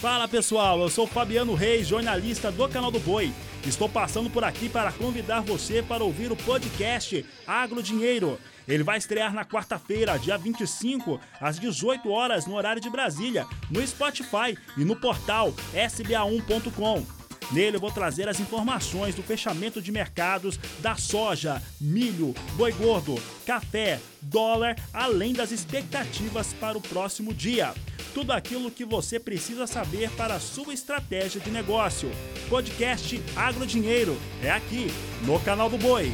Fala pessoal, eu sou Fabiano Reis, jornalista do canal do Boi. Estou passando por aqui para convidar você para ouvir o podcast Agro Dinheiro. Ele vai estrear na quarta-feira, dia 25, às 18 horas, no horário de Brasília, no Spotify e no portal sba1.com. Nele eu vou trazer as informações do fechamento de mercados da soja, milho, boi gordo, café, dólar, além das expectativas para o próximo dia. Tudo aquilo que você precisa saber para a sua estratégia de negócio. Podcast Agro Dinheiro é aqui no canal do Boi.